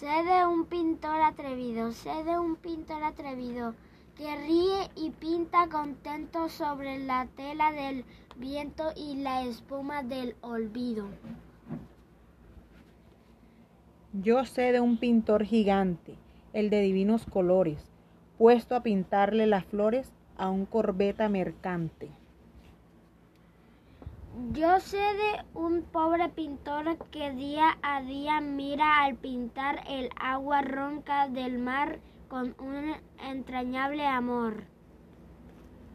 Sé de un pintor atrevido, sé de un pintor atrevido que ríe y pinta contento sobre la tela del viento y la espuma del olvido. Yo sé de un pintor gigante, el de divinos colores, puesto a pintarle las flores a un corbeta mercante. Yo sé de un pobre pintor que día a día mira al pintar el agua ronca del mar con un entrañable amor.